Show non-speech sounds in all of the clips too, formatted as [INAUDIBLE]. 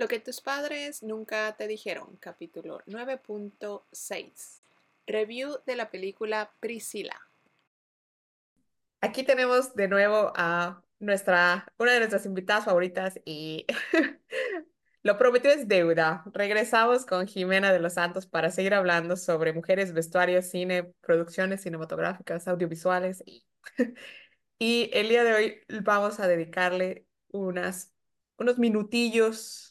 Lo que tus padres nunca te dijeron, capítulo 9.6. Review de la película Priscila. Aquí tenemos de nuevo a nuestra, una de nuestras invitadas favoritas y [LAUGHS] lo prometido es deuda. Regresamos con Jimena de los Santos para seguir hablando sobre mujeres, vestuarios, cine, producciones cinematográficas, audiovisuales y, [LAUGHS] y el día de hoy vamos a dedicarle unas, unos minutillos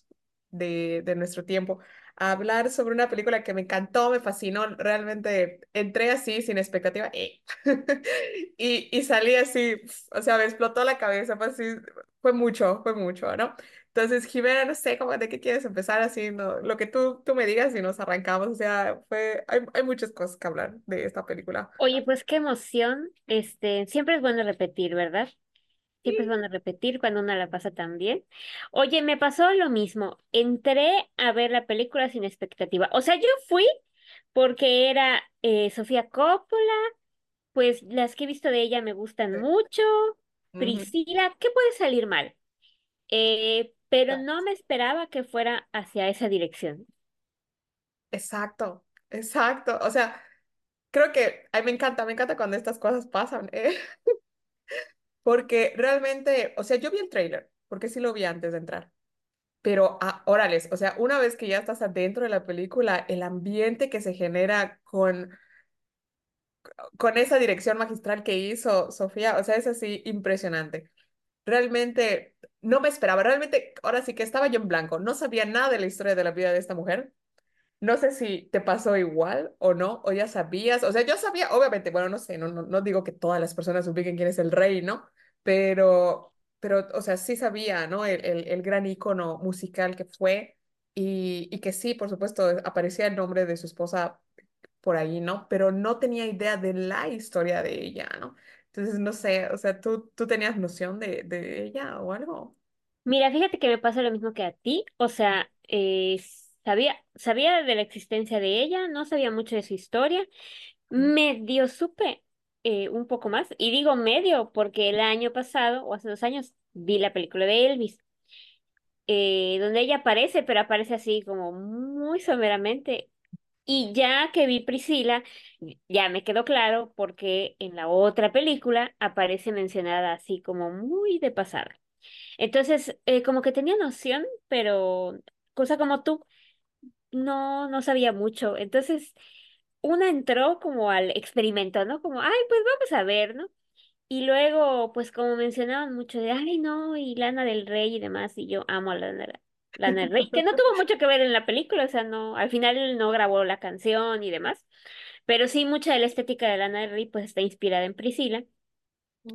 de, de nuestro tiempo hablar sobre una película que me encantó, me fascinó, realmente entré así sin expectativa eh. [LAUGHS] y, y salí así, o sea, me explotó la cabeza, fue así, fue mucho, fue mucho, ¿no? Entonces, Jimena, no sé cómo, de qué quieres empezar así, no, lo que tú, tú me digas y nos arrancamos, o sea, fue, hay, hay muchas cosas que hablar de esta película. Oye, pues qué emoción. Este, siempre es bueno repetir, ¿verdad? Siempre es Sí. bueno repetir cuando uno la pasa tan bien. Oye, me pasó lo mismo. Entré a ver la película sin expectativa. O sea, yo fui porque era eh, Sofía Coppola, pues las que he visto de ella me gustan mucho. Priscila, ¿qué puede salir mal? Eh, pero no me esperaba que fuera hacia esa dirección. Exacto, exacto, o sea, creo que, ay, me encanta, me encanta cuando estas cosas pasan, ¿eh? [LAUGHS] Porque realmente, o sea, yo vi el tráiler, porque sí lo vi antes de entrar, pero ah, órales, o sea, una vez que ya estás adentro de la película, el ambiente que se genera con, con esa dirección magistral que hizo Sofía, o sea, es así impresionante. Realmente no me esperaba, realmente, ahora sí que estaba yo en blanco, no sabía nada de la historia de la vida de esta mujer. No sé si te pasó igual o no, o ya sabías, o sea, yo sabía, obviamente, bueno, no sé, no, no, no digo que todas las personas ubiquen quién es el rey, ¿no? Pero, pero, o sea, sí sabía, ¿no? El, el, el gran ícono musical que fue y, y que sí, por supuesto, aparecía el nombre de su esposa por ahí, ¿no? Pero no tenía idea de la historia de ella, ¿no? Entonces, no sé, o sea, ¿tú, tú tenías noción de, de ella o algo? Mira, fíjate que me pasa lo mismo que a ti. O sea, eh, sabía, sabía de la existencia de ella, no sabía mucho de su historia. Medio supe eh, un poco más. Y digo medio porque el año pasado, o hace dos años, vi la película de Elvis, eh, donde ella aparece, pero aparece así como muy someramente. Y ya que vi Priscila, ya me quedó claro porque en la otra película aparece mencionada así como muy de pasada. Entonces, eh, como que tenía noción, pero cosa como tú, no, no sabía mucho. Entonces, una entró como al experimento, ¿no? Como, ay, pues vamos a ver, ¿no? Y luego, pues como mencionaban mucho de, ay, no, y Lana del Rey y demás, y yo amo a Lana, Lana del Rey, que no tuvo mucho que ver en la película, o sea, no, al final él no grabó la canción y demás, pero sí mucha de la estética de Lana del Rey, pues está inspirada en Priscila.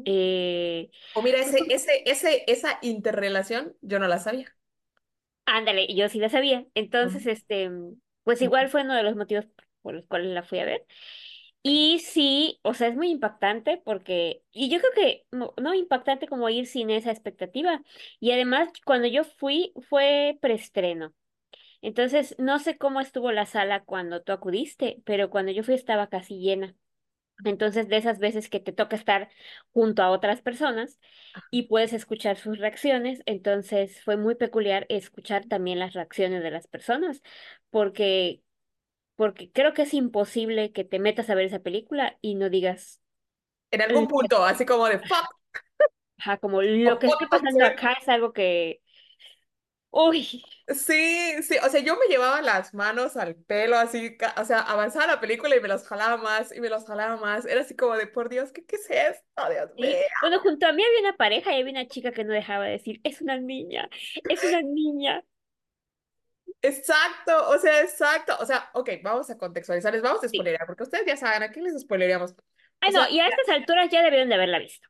Eh, O mira, ese, ese, ese, esa interrelación yo no la sabía. Ándale, yo sí la sabía. Entonces, este, pues igual fue uno de los motivos por los cuales la fui a ver. Y sí, o sea, es muy impactante porque, y yo creo que no, no impactante como ir sin esa expectativa. Y además, cuando yo fui, fue preestreno. Entonces, no sé cómo estuvo la sala cuando tú acudiste, pero cuando yo fui estaba casi llena. Entonces, de esas veces que te toca estar junto a otras personas y puedes escuchar sus reacciones, entonces fue muy peculiar escuchar también las reacciones de las personas, porque, porque creo que es imposible que te metas a ver esa película y no digas, En algún "L- punto, así como de fuck, ajá, como lo que está pasando acá es algo que, uy, Sí, sí, o sea, yo me llevaba las manos al pelo, así, o sea, avanzaba la película y me los jalaba más y me los jalaba más. Era así como de, por Dios, ¿qué, qué es esto? Dios mío. Bueno, junto a mí había una pareja y había una chica que no dejaba de decir, es una niña, es una niña. Exacto, o sea, exacto. O sea, ok, vamos a contextualizarles, vamos a Sí. spoilerear, porque ustedes ya saben, ¿a quién les spoileríamos? O Ay, no, sea, y a estas alturas ya debieron de haberla visto.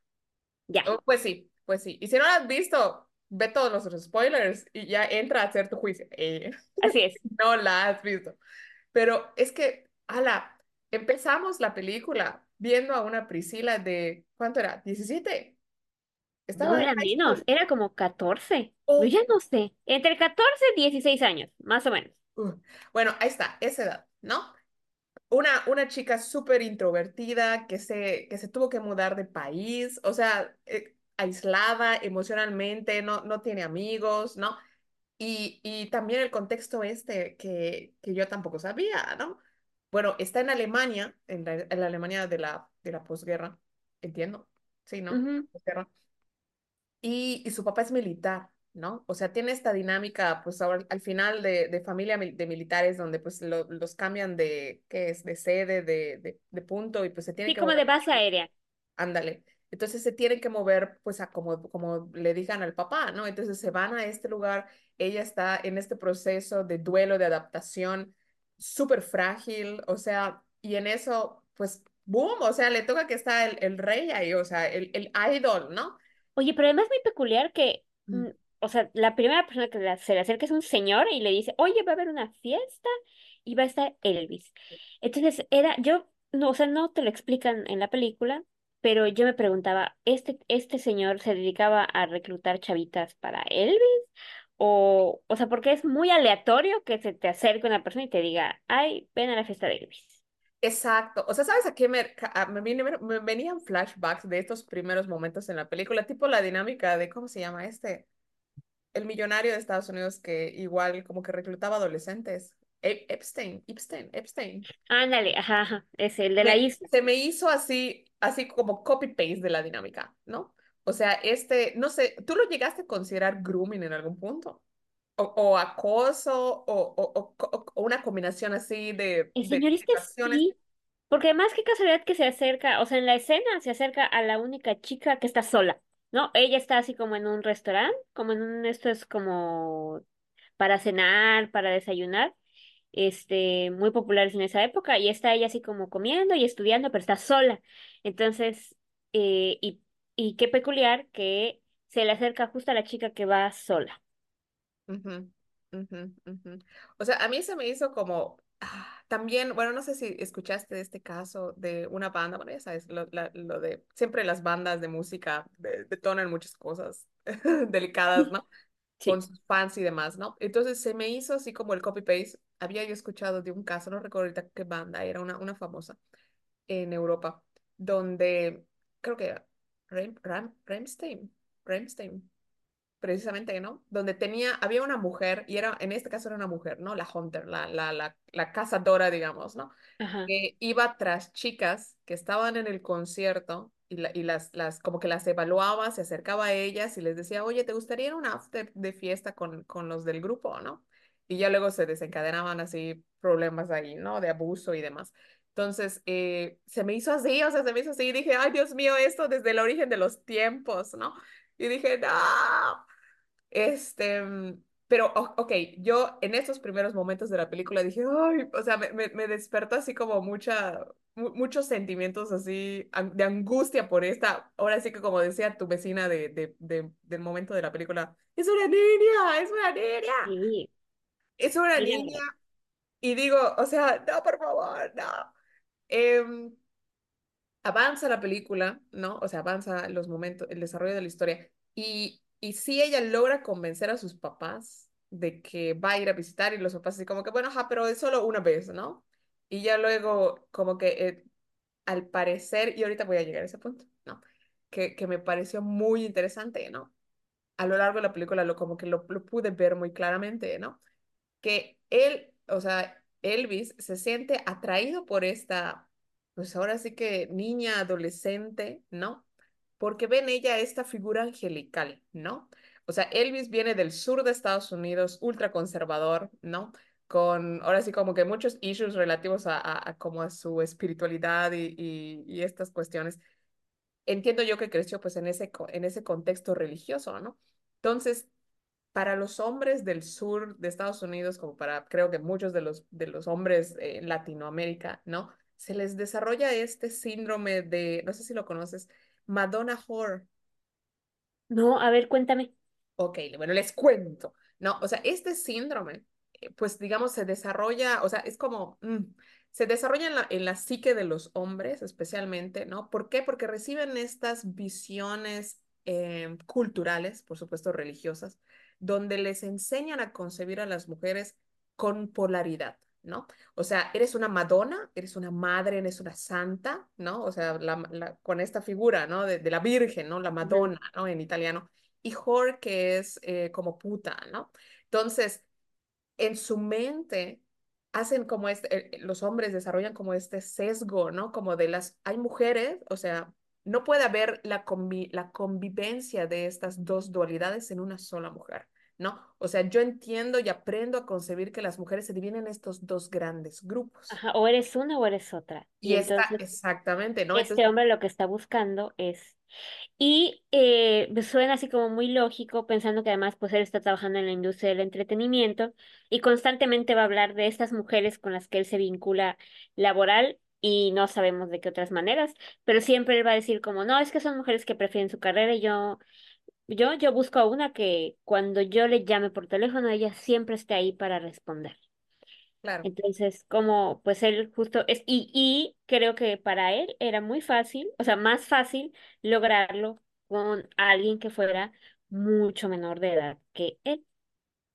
Ya. Oh, Pues sí, pues sí. Y si no lo has visto, ve todos los spoilers y ya entra a hacer tu juicio. Eh, Así es. [LAUGHS] no la has visto. Pero es que, ala, empezamos la película viendo a una Priscila de, ¿cuánto era? diecisiete No Estaba en era menos, era como 14. Yo Oh, ya no sé. Entre 14 y 16 años, más o menos. uh. Bueno, ahí está, esa edad, ¿no? Una, una chica súper introvertida que se, que se tuvo que mudar de país, o sea, eh, aislada emocionalmente, no, no tiene amigos, ¿no? Y, y también el contexto este que, que yo tampoco sabía, ¿no? Bueno, está en Alemania, en la, en la Alemania de la, de la posguerra, entiendo, sí, ¿no? Ujú. Posguerra. Y, y su papá es militar, ¿no? O sea, tiene esta dinámica, pues ahora, al final de, de familia mil- de militares, donde pues lo- los cambian de, ¿qué es? De sede, de, de, de punto, y pues se tienen Sí, que como de base aérea. Ándale. Entonces se tienen que mover, pues, a como, como le digan al papá, ¿no? Entonces se van a este lugar, ella está en este proceso de duelo, de adaptación, súper frágil, o sea, y en eso, pues, boom, o sea, le toca que está el, el rey ahí, o sea, el, el idol, ¿no? Oye, pero además es muy peculiar que, Mm. O sea, la primera persona que se le acerca es un señor y le dice, oye, va a haber una fiesta y va a estar Elvis. Entonces era, yo, no, o sea, no te lo explican en la película, pero yo me preguntaba, ¿este, este señor se dedicaba a reclutar chavitas para Elvis? O, o sea, porque es muy aleatorio que se te acerque una persona y te diga, ay, ven a la fiesta de Elvis. Exacto, o sea, ¿sabes a qué me, me, me venían flashbacks de estos primeros momentos en la película? Tipo la dinámica de, ¿cómo se llama este? El millonario de Estados Unidos que igual como que reclutaba adolescentes. E- Epstein, Epstein, Epstein. Ándale, ajá, ajá, es el de la isla. se me hizo así, así como copy-paste de la dinámica, ¿no? O sea, este, no sé, ¿tú lo llegaste a considerar grooming en algún punto? O, o acoso, o, una combinación así de, El de señor este situaciones. sí, porque además qué casualidad que se acerca, o sea, en la escena se acerca a la única chica que está sola, ¿no? Ella está así como en un restaurante, como en un, esto es como para cenar, para desayunar, este, muy populares en esa época, y está ella así como comiendo y estudiando, pero está sola. Entonces, eh, y, y qué peculiar que se le acerca justo a la chica que va sola. O sea, a mí se me hizo como también, bueno, no sé si escuchaste de este caso de una banda, bueno, ya sabes, lo, la- lo de siempre las bandas de música de- detonan muchas cosas [LAUGHS] delicadas, ¿no? [LAUGHS] Con Sí. sus fans y demás, ¿no? Entonces se me hizo así como el copy-paste. Había yo escuchado de un caso, no recuerdo ahorita qué banda, era una, una famosa en Europa, donde creo que era Ram, Ram, Rammstein, Rammstein precisamente, ¿no? Donde tenía, había una mujer, y era, en este caso era una mujer, ¿no? La Hunter, la, la, la, la cazadora, digamos, ¿no? Ajá. Que iba tras chicas que estaban en el concierto y, la- y las, las, como que las evaluaba, se acercaba a ellas y les decía, oye, ¿te gustaría ir a un after de fiesta con, con los del grupo, ¿no? Y ya luego se desencadenaban así problemas ahí, ¿no? De abuso y demás. Entonces, eh, se me hizo así, o sea, se me hizo así y dije, ay, Dios mío, esto desde el origen de los tiempos, ¿no? Y dije, no. Este, mm, pero, ok, yo en esos primeros momentos de la película dije, ay, o sea, me, me, me despertó así como mucha, mu- muchos sentimientos así de angustia por esta, ahora sí que como decía tu vecina de, de, de- del momento de la película, es una niña, es una niña, Sí, es una sí, niña, y digo, o sea, no, por favor, no. Em, avanza la película, ¿no? O sea, avanza los momentos, el desarrollo de la historia. Y, y sí ella logra convencer a sus papás de que va a ir a visitar y los papás así como que, bueno, ajá, pero es solo una vez, ¿no? Y ya luego como que eh, al parecer, y ahorita voy a llegar a ese punto, ¿no? Que, que me pareció muy interesante, ¿no? A lo largo de la película lo como que lo, lo pude ver muy claramente, ¿no? que él, o sea, Elvis se siente atraído por esta, pues ahora sí que niña adolescente, ¿no? Porque ve en ella esta figura angelical, ¿no? O sea, Elvis viene del sur de Estados Unidos, ultra conservador, ¿no? Con ahora sí como que muchos issues relativos a, a, a como a su espiritualidad y, y, y estas cuestiones. Entiendo yo que creció pues en ese, en ese contexto religioso, ¿no? Entonces, para los hombres del sur de Estados Unidos, como para creo que muchos de los, de los hombres en Latinoamérica, ¿no? Se les desarrolla este síndrome de, no sé si lo conoces, Madonna Whore. No, a ver, cuéntame. Ok, bueno, les cuento, ¿no? O sea, este síndrome, eh, pues digamos, se desarrolla, o sea, es como, mm, se desarrolla en la, en la psique de los hombres especialmente, ¿no? ¿Por qué? Porque reciben estas visiones eh, culturales, por supuesto religiosas, donde les enseñan a concebir a las mujeres con polaridad, ¿no? O sea, eres una Madonna, eres una madre, eres una santa, ¿no? O sea, la, la- con esta figura, ¿no? De, de la Virgen, ¿no? La. Madonna, ¿no? En italiano y whore, que es eh, como puta, ¿no? Entonces, en su mente hacen como este, eh, los hombres desarrollan como este sesgo, ¿no? Como de las, hay mujeres, o sea, no puede haber la, convi la convivencia de estas dos dualidades en una sola mujer, ¿no? O sea, yo entiendo y aprendo a concebir que las mujeres se dividen en estos dos grandes grupos. Ajá, o eres una o eres otra. Y, Y entonces exactamente, ¿no? este Entonces, hombre lo que está buscando es Y eh, suena así como muy lógico, pensando que además pues él está trabajando en la industria del entretenimiento y constantemente va a hablar de estas mujeres con las que él se vincula laboral y no sabemos de qué otras maneras, pero siempre él va a decir como, no, es que son mujeres que prefieren su carrera y yo, yo, yo busco a una que cuando yo le llame por teléfono, ella siempre esté ahí para responder. claro, Entonces, como pues él justo es, y, y creo que para él era muy fácil, o sea, más fácil lograrlo con alguien que fuera mucho menor de edad que él,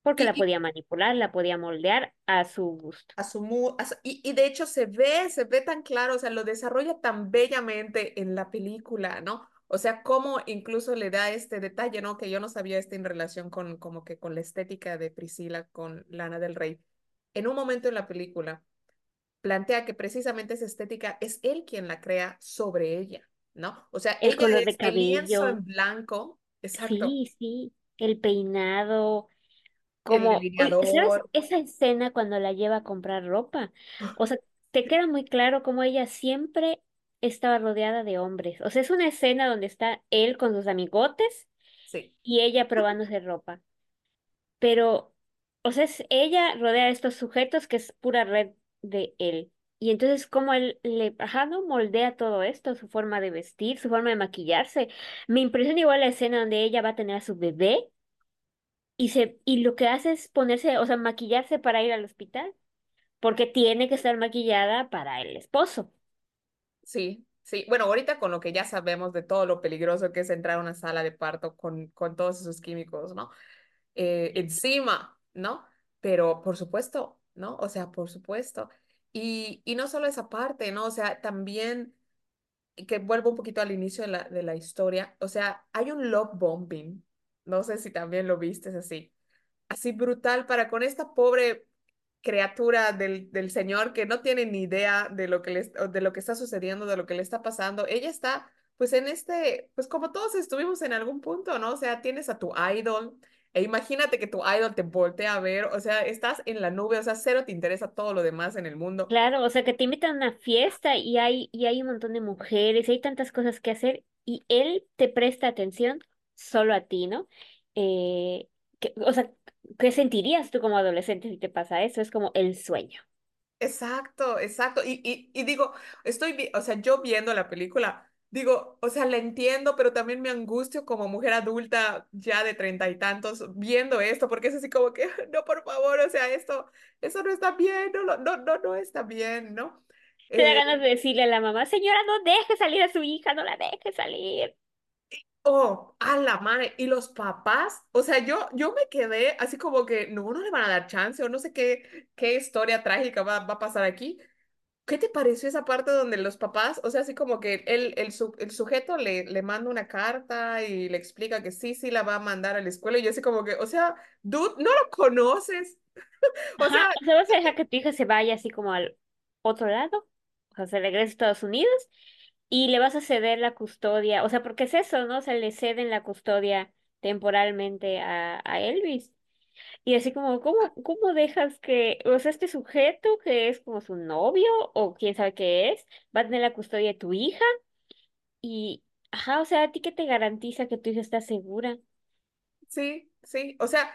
porque y, la podía manipular, la podía moldear a su gusto. a su a su- y, y de hecho se ve, se ve tan claro, o sea, lo desarrolla tan bellamente en la película, ¿no? O sea, cómo incluso le da este detalle, ¿no? Que yo no sabía este en relación con como que con la estética de Priscila con Lana del Rey. En un momento en la película plantea que precisamente esa estética es él quien la crea sobre ella, ¿no? O sea, El ella color de es el lienzo cabello, en blanco, exacto, sí, sí, el peinado. Como, oye, ¿sabes delineador. esa escena cuando la lleva a comprar ropa? O sea, te queda muy claro cómo ella siempre estaba rodeada de hombres. O sea, es una escena donde está él con sus amigotes Sí, y ella probándose ropa. Pero, o sea, es ella rodea a estos sujetos que es pura red de él. Y entonces, cómo él le, ajá, ¿no? Moldea todo esto, su forma de vestir, su forma de maquillarse. Me impresiona igual la escena donde ella va a tener a su bebé y se, y lo que hace es ponerse, o sea, maquillarse para ir al hospital, porque tiene que estar maquillada para el esposo. Sí, sí. Bueno, ahorita con lo que ya sabemos de todo lo peligroso que es entrar a una sala de parto con, con todos esos químicos, ¿no? Eh, encima, ¿no? Pero por supuesto, ¿no? O sea, por supuesto. Y, y no solo esa parte, ¿no? O sea, también, que vuelvo un poquito al inicio de la, de la historia, o sea, hay un love bombing, no sé si también lo viste así, así brutal para con esta pobre criatura del, del Señor que no tiene ni idea de lo que le, de lo que está sucediendo, de lo que le está pasando. Ella está, pues en este, pues como todos estuvimos en algún punto, ¿no? O sea, tienes a tu idol e imagínate que tu idol te voltea a ver, o sea, estás en la nube, o sea, cero te interesa todo lo demás en el mundo. Claro, o sea, que te invitan a una fiesta y hay, y hay un montón de mujeres, y hay tantas cosas que hacer, y él te presta atención solo a ti, ¿no? Eh, o sea, ¿qué sentirías tú como adolescente si te pasa eso? Es como el sueño. Exacto, exacto. Y, y, y digo, estoy, o sea, yo viendo la película, digo, o sea, la entiendo, pero también me angustio como mujer adulta ya de treinta y tantos viendo esto, porque es así como que, [LAUGHS] no, por favor, o sea, esto, eso no está bien, no, lo- no, no, no está bien, ¿no? Te da Eh, ganas de decirle a la mamá, señora, no deje salir a su hija, no la deje salir. Oh, a la madre, y los papás, o sea, yo, yo me quedé así como que, no, no le van a dar chance, o no sé qué, qué historia trágica va, va a pasar aquí. ¿Qué te pareció esa parte donde los papás, o sea, así como que el, el, su- el sujeto le, le manda una carta y le explica que sí, sí la va a mandar a la escuela y yo así como que, o sea, dude, no lo conoces. [LAUGHS] O sea, o sea, vas a dejar que tu hija se vaya así como al otro lado, o sea, se regrese a Estados Unidos y le vas a ceder la custodia, o sea, porque es eso, ¿no? O sea, le ceden la custodia temporalmente a, a Elvis. Y así como, ¿cómo, cómo dejas que, o sea, este sujeto que es como su novio o quién sabe qué es, va a tener la custodia de tu hija? Y, ajá, o sea, ¿a ti qué te garantiza que tu hija está segura? sí, sí, o sea,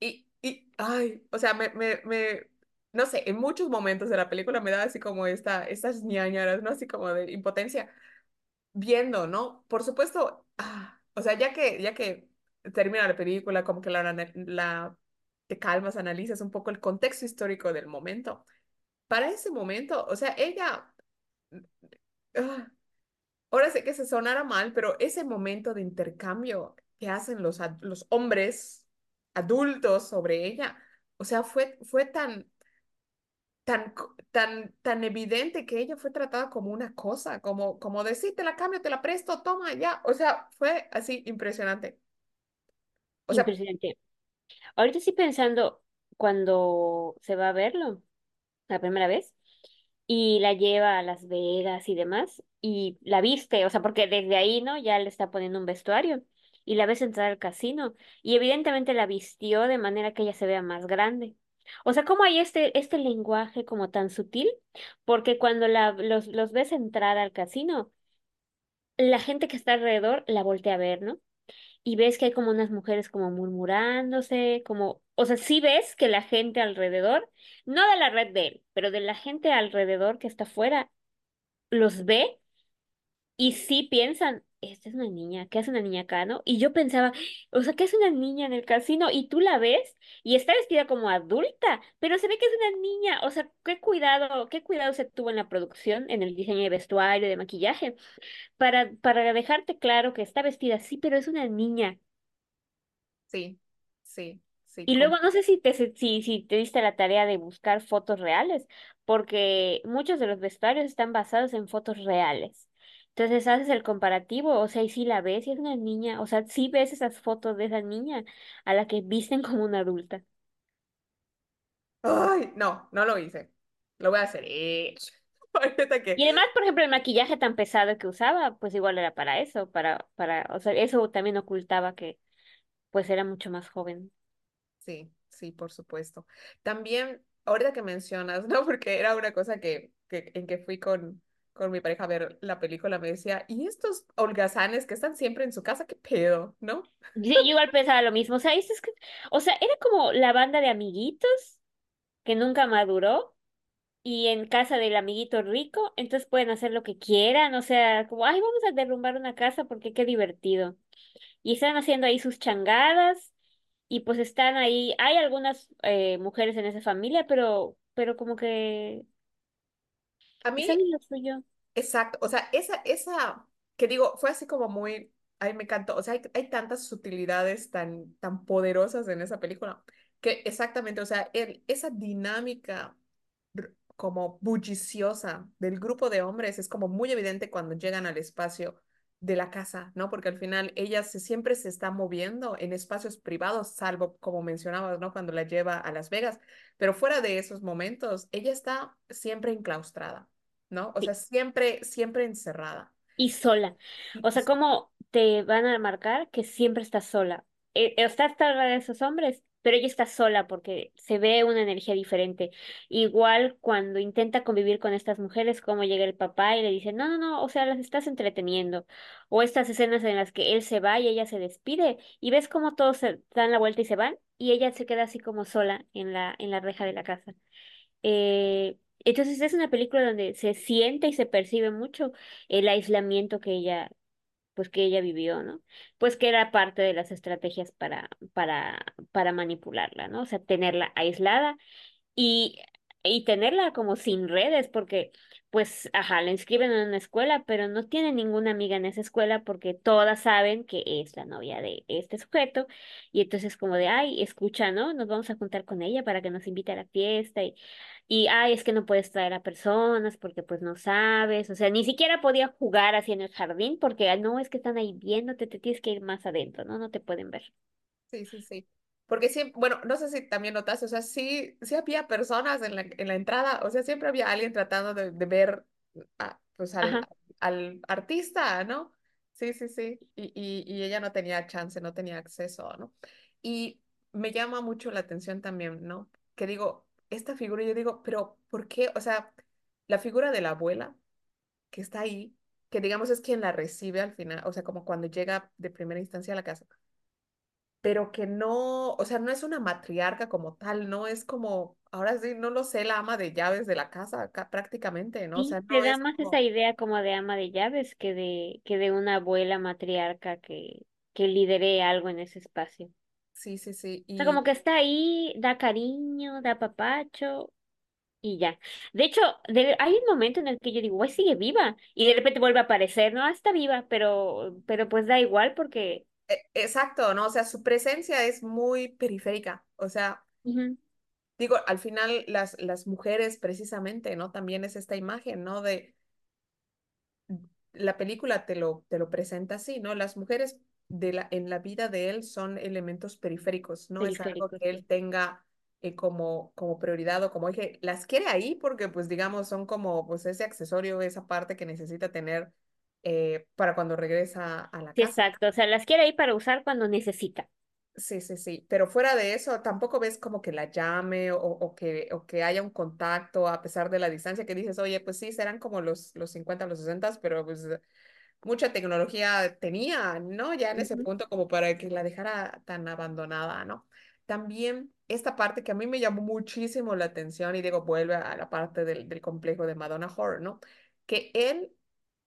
y, y, ay, o sea, me, me, me, no sé, en muchos momentos de la película me da así como esta, estas ñañaras, ¿no? Así como de impotencia. viendo, ¿no? Por supuesto, ah, o sea, ya que, ya que termina la película, como que la, la, te calmas, analizas un poco el contexto histórico del momento. Para ese momento, o sea, ella, ah, ahora sé que se sonara mal, pero ese momento de intercambio que hacen los, los hombres adultos sobre ella, o sea, fue, fue tan, tan, tan, tan evidente que ella fue tratada como una cosa, como, como decir, te la cambio, te la presto, toma, ya. O sea, fue así impresionante. O sea, Impresionante. Ahorita estoy pensando cuando se va a verlo la primera vez y la lleva a Las Vegas y demás y la viste, o sea, porque desde ahí, ¿no? Ya le está poniendo un vestuario y la ves entrar al casino y evidentemente la vistió de manera que ella se vea más grande. O sea, ¿cómo hay este, este lenguaje como tan sutil? Porque cuando la, los, los ves entrar al casino, la gente que está alrededor la voltea a ver, ¿no? y ves que hay como unas mujeres como murmurándose, como, o sea, sí ves que la gente alrededor, no de la red de él, pero de la gente alrededor que está afuera, los ve y sí piensan, esta es una niña, ¿qué hace una niña acá, no? Y yo pensaba, o sea, ¿qué hace una niña en el casino? Y tú la ves y está vestida como adulta, pero se ve que es una niña, o sea, qué cuidado, qué cuidado se tuvo en la producción, en el diseño de vestuario, de maquillaje, para, para dejarte claro que está vestida así, pero es una niña. Sí, sí, sí. Y luego no sé si te, si, si te diste la tarea de buscar fotos reales, porque muchos de los vestuarios están basados en fotos reales. Entonces haces el comparativo, o sea, y si la ves y es una niña, o sea, sí ves esas fotos de esa niña a la que visten como una adulta. Ay, no, no lo hice. Lo voy a hacer. Eh. [LAUGHS] Ahorita que... Y además, por ejemplo, el maquillaje tan pesado que usaba, pues igual era para eso, para, para, o sea, eso también ocultaba que pues era mucho más joven. Sí, sí, por supuesto. También, ahorita que mencionas, [LAUGHS] ¿no? Porque era una cosa que, que en que fui con, con mi pareja a ver la película, me decía, ¿y estos holgazanes que están siempre en su casa, qué pedo, ¿no? Sí, yo igual pensaba lo mismo, o sea, es que, o sea, era como la banda de amiguitos que nunca maduró y en casa del amiguito rico, entonces pueden hacer lo que quieran, o sea, como, ay, vamos a derrumbar una casa porque qué divertido. Y están haciendo ahí sus changadas y pues están ahí, hay algunas eh, mujeres en esa familia, pero, pero como que A mí Exacto, o sea, esa, esa, que digo, fue así como muy, a mí me encantó, o sea, hay, hay tantas sutilidades tan, tan poderosas en esa película, que exactamente, o sea, esa dinámica como bulliciosa del grupo de hombres es como muy evidente cuando llegan al espacio de la casa, ¿no? Porque al final ella se, siempre se está moviendo en espacios privados, salvo como mencionabas, ¿no? Cuando la lleva a Las Vegas, pero fuera de esos momentos, ella está siempre enclaustrada. ¿No? O sea, siempre, siempre encerrada. y sola. O sea, ¿cómo te van a marcar que siempre estás sola? Eh, eh, está hasta de esos hombres, pero ella está sola porque se ve una energía diferente. Igual cuando intenta convivir con estas mujeres, como llega el papá y le dice, no, no, no, o sea, las estás entreteniendo. O estas escenas en las que él se va y ella se despide y ves cómo todos se dan la vuelta y se van y ella se queda así como sola en la, en la reja de la casa. Eh, entonces es una película donde se siente y se percibe mucho el aislamiento que ella, pues que ella vivió, ¿no? Pues que era parte de las estrategias para, para, para manipularla, ¿no? O sea, tenerla aislada y, y tenerla como sin redes, porque, pues, ajá, la inscriben en una escuela, pero no tiene ninguna amiga en esa escuela porque todas saben que es la novia de este sujeto, y entonces como de, ay, escucha, ¿no? Nos vamos a juntar con ella para que nos invite a la fiesta, y, y ay, es que no puedes traer a personas porque pues no sabes, o sea, ni siquiera podía jugar así en el jardín porque, "Ah, no, es que están ahí viéndote, te tienes que ir más adentro, ¿no? No te pueden ver. sí, sí, sí. Porque siempre, bueno, no sé si también notaste, o sea, sí, sí había personas en la, en la entrada, o sea, siempre había alguien tratando de, de ver a- pues al, al artista, ¿no? Sí, sí, sí. Y, y, y ella no tenía chance, no tenía acceso, ¿no? Y me llama mucho la atención también, ¿no? Que digo, esta figura, yo digo, pero ¿por qué? O sea, la figura de la abuela que está ahí, que digamos es quien la recibe al final, o sea, como cuando llega de primera instancia a la casa, pero que no, o sea, no es una matriarca como tal, no es como, ahora sí, no lo sé, la ama de llaves de la casa acá, prácticamente, ¿no? O sea, Sí, te no da es más esa idea como de ama de llaves que de, que de una abuela matriarca que, que lidere algo en ese espacio. sí, sí, sí, O sea, como que está ahí, da cariño, da papacho y ya. De hecho, de- hay un momento en el que yo digo, güey, sigue viva. Y de repente vuelve a aparecer, no, Ah, está viva, pero, pero pues da igual porque... e- exacto, ¿no? O sea, su presencia es muy periférica, o sea, digo, al final las, las mujeres precisamente, ¿no? También es esta imagen, ¿no? De la película te lo, te lo presenta así, ¿no? Las mujeres de la, en la vida de él son elementos periféricos, no es algo que él tenga eh, como, como prioridad o como dije, las quiere ahí porque pues digamos son como pues ese accesorio, esa parte que necesita tener eh, para cuando regresa a la casa. exacto, o sea, las quiere ahí para usar cuando necesita. Sí, sí, sí, pero fuera de eso, tampoco ves como que la llame o, o que, o que haya un contacto a pesar de la distancia que dices, oye, pues sí, serán como los, los 50, los 60, pero pues mucha tecnología tenía, ¿no? Ya en ese punto como para que la dejara tan abandonada, ¿no? También esta parte que a mí me llamó muchísimo la atención y digo, vuelve a la parte del, del complejo de Madonna Horror, ¿no? Que él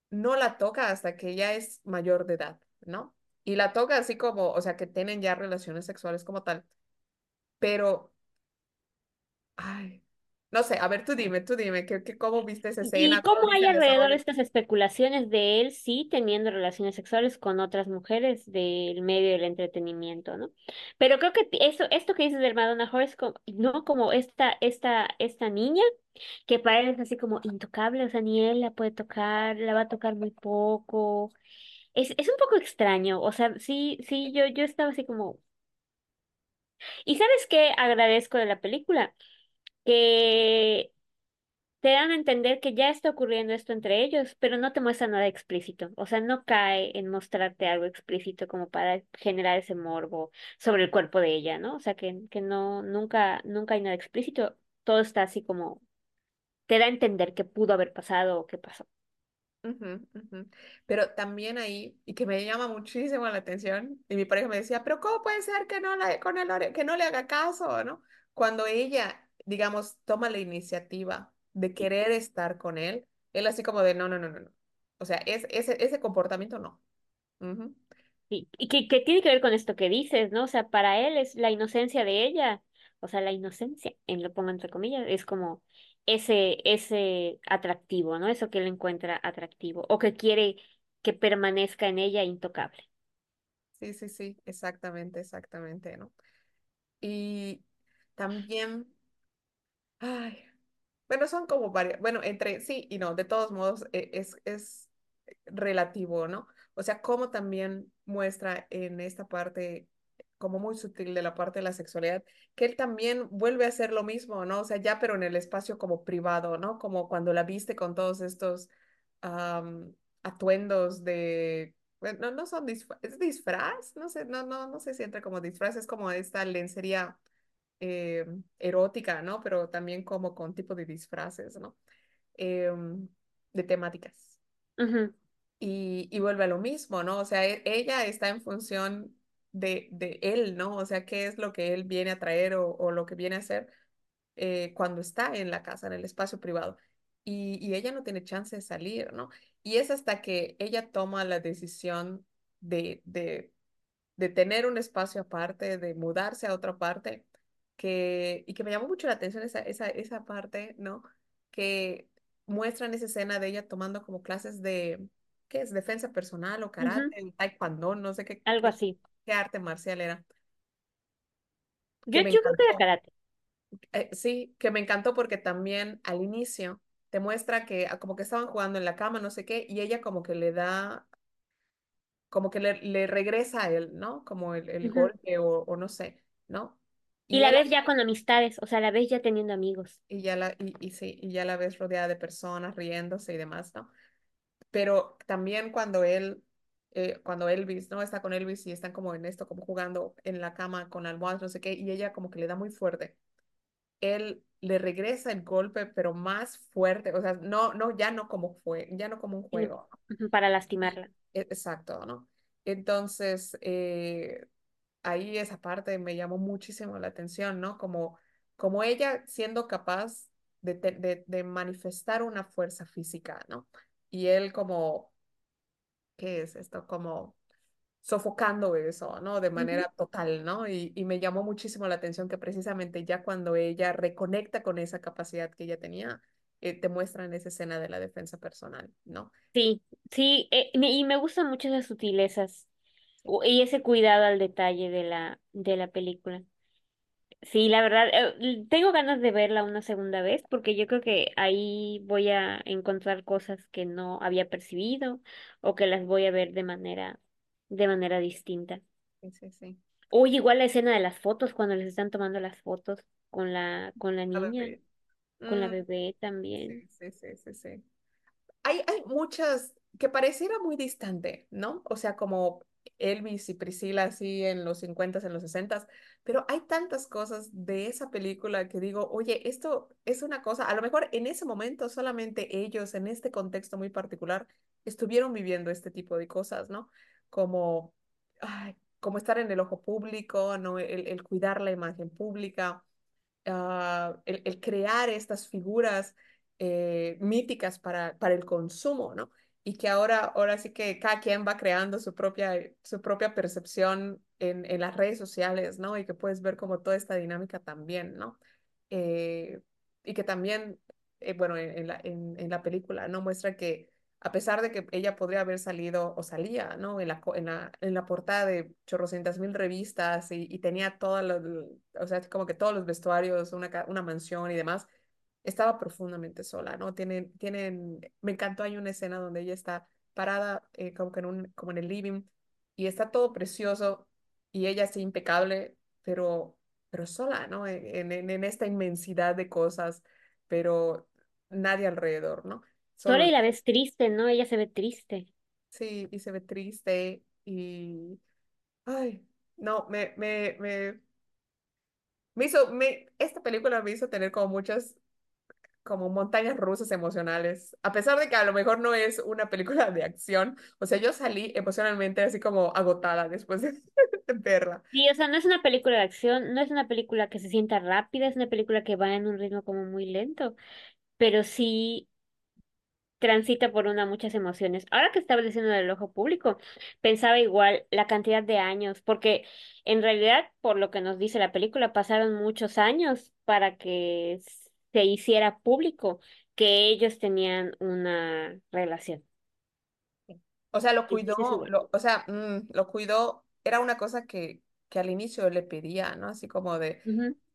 no la toca hasta que ella es mayor de edad, ¿no? Y la toca así como, o sea, que tienen ya relaciones sexuales como tal, pero, ay, no sé, a ver, tú dime, tú dime, ¿qué, qué, cómo viste esa ¿Y escena? ¿Cómo cómo hay alrededor desarrollo? estas especulaciones de él sí teniendo relaciones sexuales con otras mujeres del medio del entretenimiento, ¿no? Pero creo que eso, esto que dices del Madonna Whore es como, no como esta, esta, esta niña que para él es así como intocable, o sea, ni él la puede tocar, la va a tocar muy poco. Es, es un poco extraño, o sea, sí, sí, yo, yo estaba así como, ¿y sabes qué agradezco de la película? Que te dan a entender que ya está ocurriendo esto entre ellos, pero no te muestra nada explícito. O sea, no cae en mostrarte algo explícito como para generar ese morbo sobre el cuerpo de ella, ¿no? O sea, que, que no, nunca, nunca hay nada explícito. Todo está así como, te da a entender qué pudo haber pasado o qué pasó. Ujú. Pero también ahí, y que me llama muchísimo la atención, y mi pareja me decía, pero ¿cómo puede ser que no, la, con el, que no le haga caso, ¿no? Cuando ella, digamos, toma la iniciativa de querer estar con él, él así como de, no, no, no, no, no. O sea, es, ese, ese comportamiento no. Ujú. Y, y que, que tiene que ver con esto que dices, ¿no? O sea, para él es la inocencia de ella, o sea, la inocencia, en lo pongo entre comillas, es como ese, ese atractivo, ¿no? Eso que él encuentra atractivo, o que quiere que permanezca en ella intocable. Sí, sí, sí, exactamente, exactamente, ¿no? Y también, ay, bueno, son como varias, bueno, entre sí y no, de todos modos, e- es, es relativo, ¿no? O sea, como también muestra en esta parte, como muy sutil de la parte de la sexualidad, que él también vuelve a hacer lo mismo, ¿no? O sea, ya pero en el espacio como privado, ¿no? Como cuando la viste con todos estos am, atuendos de, bueno, no, no son disfraz, ¿es disfraz? No sé, no, no, no sé si entra como disfraz, es como esta lencería eh, erótica, ¿no? Pero también como con tipo de disfraces, ¿no? Em, de temáticas y, y vuelve a lo mismo, ¿no? O sea, e- ella está en función de, de él, ¿no? O sea, qué es lo que él viene a traer o, o lo que viene a hacer eh, cuando está en la casa, en el espacio privado. Y, y ella no tiene chance de salir, ¿no? Y es hasta que ella toma la decisión de, de de tener un espacio aparte, de mudarse a otra parte, que, y que me llamó mucho la atención esa, esa, esa parte, ¿no? Que muestran esa escena de ella tomando como clases de, ¿qué es? Defensa personal o karate, taekwondo, no sé qué, Algo así. qué arte marcial era, Yo, yo creo que era karate. Eh, sí, que me encantó porque también al inicio te muestra que ah, como que estaban jugando en la cama, no sé qué, y ella como que le da como que le, le regresa a él, ¿no? Como el, el golpe o, o no sé, ¿no? Y Y la ves ya con amistades, o sea, la ves ya teniendo amigos. y ya la, y, y sí, y ya la ves rodeada de personas riéndose y demás, ¿no? Pero también cuando él, eh, cuando Elvis, ¿no? Está con Elvis y están como en esto, como jugando en la cama con almohadas, no sé qué, y ella como que le da muy fuerte. Él le regresa el golpe, pero más fuerte, o sea, no, no, ya no como fue, ya no como un juego, para lastimarla. e- Exacto, ¿no? Entonces, eh, ahí esa parte me llamó muchísimo la atención, ¿no? Como, como ella siendo capaz de, de, de manifestar una fuerza física, ¿no? Y él como, ¿qué es esto? Como sofocando eso, ¿no? De manera total, ¿no? Y, y me llamó muchísimo la atención que precisamente ya cuando ella reconecta con esa capacidad que ella tenía, eh, te muestran esa escena de la defensa personal, ¿no? Sí, sí, eh, y me gustan mucho esas sutilezas y ese cuidado al detalle de la, de la película. Sí, la verdad, eh, tengo ganas de verla una segunda vez porque yo creo que ahí voy a encontrar cosas que no había percibido o que las voy a ver de manera de manera distinta. Sí, sí, sí. O igual la escena de las fotos, cuando les están tomando las fotos con la, con la niña, ver, con la mm, bebé también. sí, sí, sí, sí, sí. Hay, hay muchas que pareciera muy distante, ¿no? O sea, como Elvis y Priscila así en los 50 en los 60 pero hay tantas cosas de esa película que digo, oye, esto es una cosa, a lo mejor en ese momento solamente ellos, en este contexto muy particular, estuvieron viviendo este tipo de cosas, ¿no? Como, como estar en el ojo público, ¿no? El, el cuidar la imagen pública ah, el, el crear estas figuras eh, míticas para, para el consumo, ¿no? Y que ahora, ahora sí que cada quien va creando su propia, su propia percepción en, en las redes sociales, ¿no? Y que puedes ver como toda esta dinámica también, ¿no? Eh, y que también, eh, bueno, en, la, en, la película, ¿no? Muestra que a pesar de que ella podría haber salido o salía, ¿no? En la, en la, en la portada de chorrocientas mil revistas y, tenía todas las, o sea, como que todos los vestuarios, una, una mansión y demás, estaba profundamente sola, ¿no? Tienen, tienen, me encantó, hay una escena donde ella está parada eh, como que en un, como en el living y está todo precioso y ella así impecable, pero, pero sola, ¿no? En, en, en esta inmensidad de cosas, pero nadie alrededor, ¿no? Sola Solo y la ves triste, ¿no? Ella se ve triste. Sí, y se ve triste y... Ay, no, me, me, me, me hizo, me, esta película me hizo tener como muchas, como montañas rusas emocionales, a pesar de que a lo mejor no es una película de acción, o sea, yo salí emocionalmente así como agotada después de, [LAUGHS] de verla. Sí, o sea, no es una película de acción, no es una película que se sienta rápida, es una película que va en un ritmo como muy lento, pero sí transita por una muchas emociones. Ahora que estaba diciendo del ojo público, pensaba igual la cantidad de años, porque en realidad, por lo que nos dice la película, pasaron muchos años para que se hiciera público que ellos tenían una relación. O sea, lo cuidó, lo, o sea, mm, lo cuidó, era una cosa que, que al inicio le pedía, ¿no? Así como de,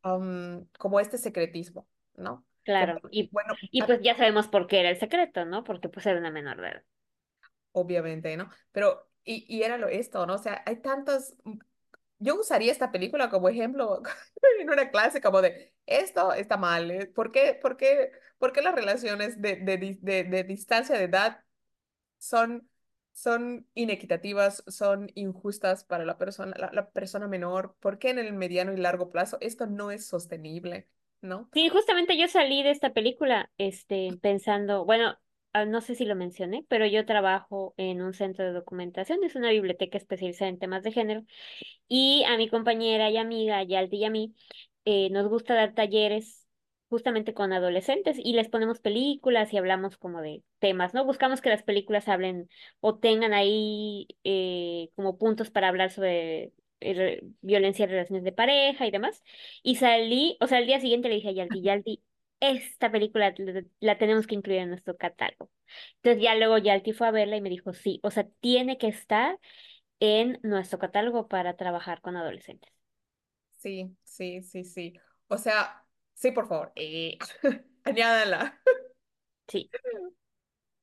um, como este secretismo, ¿no? Claro. Y, bueno, y pues ya sabemos por qué era el secreto, ¿no? Porque pues era una menor de edad. obviamente, ¿no? Pero, y, y era lo esto, ¿no? O sea, hay tantos, yo usaría esta película como ejemplo [LAUGHS] en una clase como de, esto está mal, ¿eh? ¿Por qué, por qué, por qué las relaciones de, de, de, de distancia de edad son, son inequitativas, son injustas para la persona, la, la persona menor? ¿Por qué en el mediano y largo plazo esto no es sostenible, ¿no? Sí, justamente yo salí de esta película, este, pensando, bueno, no sé si lo mencioné, pero yo trabajo en un centro de documentación, es una biblioteca especializada en temas de género, y a mi compañera y amiga, Yaldi y a mí, eh, nos gusta dar talleres justamente con adolescentes y les ponemos películas y hablamos como de temas, ¿no? Buscamos que las películas hablen o tengan ahí eh, como puntos para hablar sobre eh, violencia en relaciones de pareja y demás. Y salí, o sea, al día siguiente le dije a Yaldi, Yaldi, esta película la, tenemos que incluir en nuestro catálogo. Entonces ya luego Yalti fue a verla y me dijo, sí, o sea, tiene que estar en nuestro catálogo para trabajar con adolescentes. Sí, sí, sí, sí. O sea, sí, por favor, eh, [LAUGHS] añádala. Sí. [LAUGHS]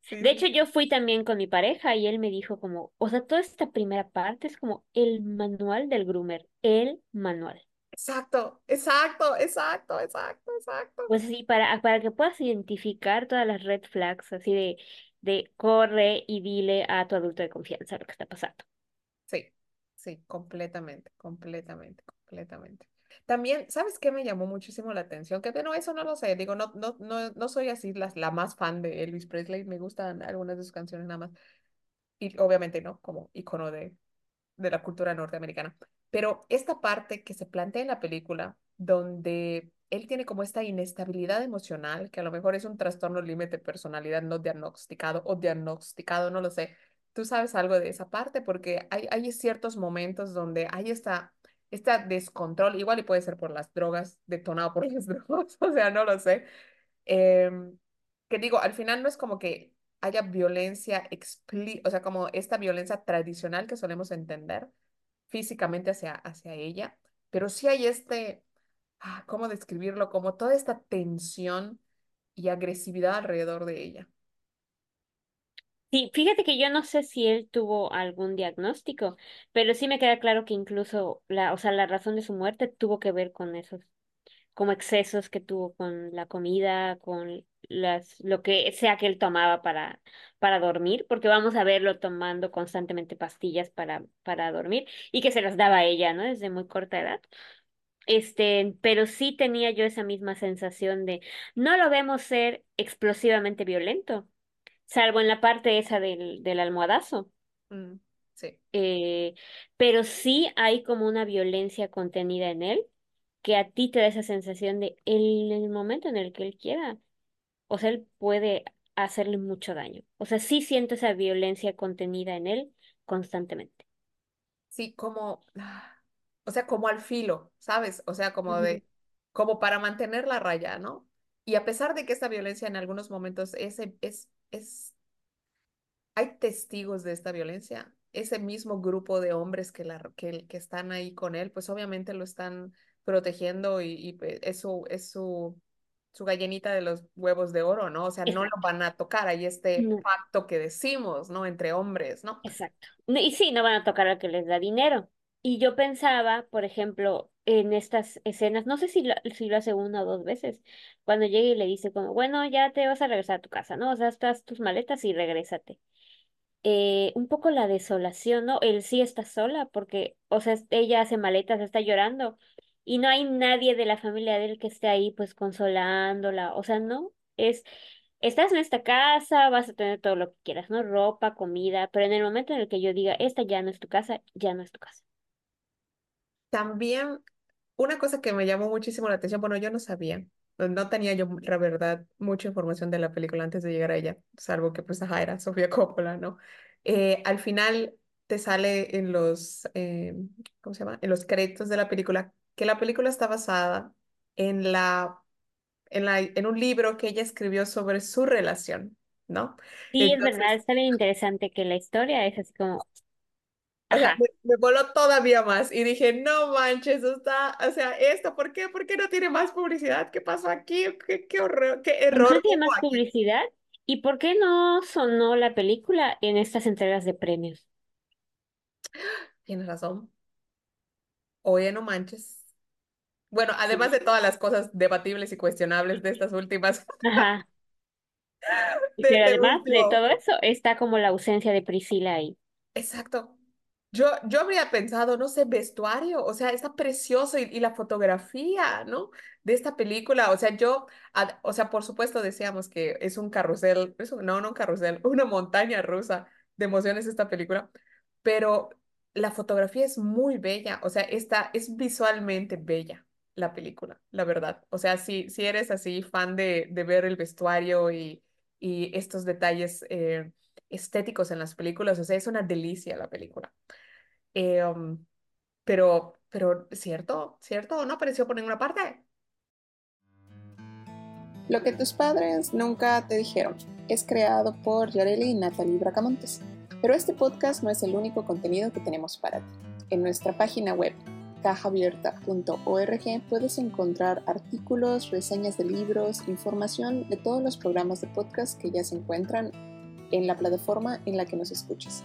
Sí, De hecho, yo fui también con mi pareja y él me dijo como, o sea, toda esta primera parte es como el manual del groomer, el manual. Exacto, exacto, exacto, exacto, exacto. Pues sí, para, para que puedas identificar todas las red flags, así de, de corre y dile a tu adulto de confianza lo que está pasando. Sí, sí, completamente, completamente, completamente. También, ¿sabes qué me llamó muchísimo la atención? Que no, eso no lo sé, digo, no, no, no, no soy así la, la más fan de Elvis Presley, me gustan algunas de sus canciones nada más, y obviamente no, como icono de, de la cultura norteamericana. Pero esta parte que se plantea en la película, donde él tiene como esta inestabilidad emocional, que a lo mejor es un trastorno límite de personalidad no diagnosticado o diagnosticado, no lo sé. ¿Tú sabes algo de esa parte? Porque hay, hay ciertos momentos donde hay esta, esta descontrol, igual y puede ser por las drogas, detonado por [LAUGHS] las drogas, o sea, no lo sé. Em, que digo, al final no es como que haya violencia explícita, o sea, como esta violencia tradicional que solemos entender físicamente hacia, hacia ella, pero sí hay este, ah, ¿cómo describirlo? Como toda esta tensión y agresividad alrededor de ella. Sí, fíjate que yo no sé si él tuvo algún diagnóstico, pero sí me queda claro que incluso la, o sea, la razón de su muerte tuvo que ver con esos, como excesos que tuvo con la comida, con las, lo que sea que él tomaba para, para dormir, porque vamos a verlo tomando constantemente pastillas para, para dormir y que se las daba a ella, ¿no? Desde muy corta edad. Este, pero sí tenía yo esa misma sensación de no lo vemos ser explosivamente violento salvo en la parte esa del, del almohadazo. Mm, sí. Eh, pero sí hay como una violencia contenida en él que a ti te da esa sensación de en el momento en el que él quiera, o sea, él puede hacerle mucho daño. O sea, sí siento esa violencia contenida en él constantemente. Sí, como, ah, o sea, como al filo, ¿sabes? O sea, como de, como para mantener la raya, ¿no? Y a pesar de que esta violencia en algunos momentos es, es, es hay testigos de esta violencia. Ese mismo grupo de hombres que, la, que, que están ahí con él, pues obviamente lo están protegiendo y, y pues, es, su, es su, su gallinita de los huevos de oro, ¿no? O sea, no lo van a tocar. Hay este No, pacto que decimos, ¿no? Entre hombres, ¿no? exacto. Y sí, no van a tocar al que les da dinero. Y yo pensaba, por ejemplo, en estas escenas, no sé si lo, si lo hace una o dos veces, cuando llega y le dice como, bueno, ya te vas a regresar a tu casa, ¿no? O sea, estás tus maletas y regrésate. eh, un poco la desolación, ¿no? Él sí está sola porque, o sea, ella hace maletas, está llorando y no hay nadie de la familia de él que esté ahí pues consolándola, o sea, no, es, estás en esta casa, vas a tener todo lo que quieras, ¿no? Ropa, comida, pero en el momento en el que yo diga, esta ya no es tu casa, ya no es tu casa. También una cosa que me llamó muchísimo la atención, bueno, yo no sabía, no tenía yo, la verdad, mucha información de la película antes de llegar a ella, salvo que pues, ajá, era Sofía [LAUGHS] Coppola, ¿no? Eh, al final te sale en los, eh, ¿cómo se llama? En los créditos de la película, que la película está basada en la, en la, en un libro que ella escribió sobre su relación, ¿no? Sí, es verdad, está bien interesante que la historia es así como, O sea, ajá, me, me voló todavía más y dije, no manches, está, o sea, esto, ¿por qué? ¿Por qué no tiene más publicidad? ¿Qué pasó aquí? ¿Qué, qué horror, qué ¿por qué error no tiene más aquí? publicidad? ¿Y por qué no sonó la película en estas entregas de premios? Tienes razón. Oye, no manches. Bueno, además de todas las cosas debatibles y cuestionables de estas últimas, [LAUGHS] Ajá. de- Pero del además de todo eso, está como la ausencia de Priscila ahí. Exacto. Yo, yo habría pensado, no sé, vestuario, o sea, está precioso y, y la fotografía, ¿no? De esta película, o sea, yo, o sea, por supuesto decíamos que es un carrusel, es un- no, no un carrusel, [LAUGHS] una montaña rusa de emociones esta película, pero la fotografía es muy bella, o sea, esta es visualmente bella la película, la verdad. O sea, si, si eres así fan de, de ver el vestuario y, y estos detalles eh, estéticos en las películas, o sea, es una delicia la película. Eh, um, pero, pero, ¿cierto? ¿Cierto? ¿No apareció por ninguna parte? Lo que tus padres nunca te dijeron es creado por Yareli y Natalie Bracamontes. Pero este podcast no es el único contenido que tenemos para ti. En nuestra página web cajaabierta.org puedes encontrar artículos, reseñas de libros, información de todos los programas de podcast que ya se encuentran en la plataforma en la que nos escuches.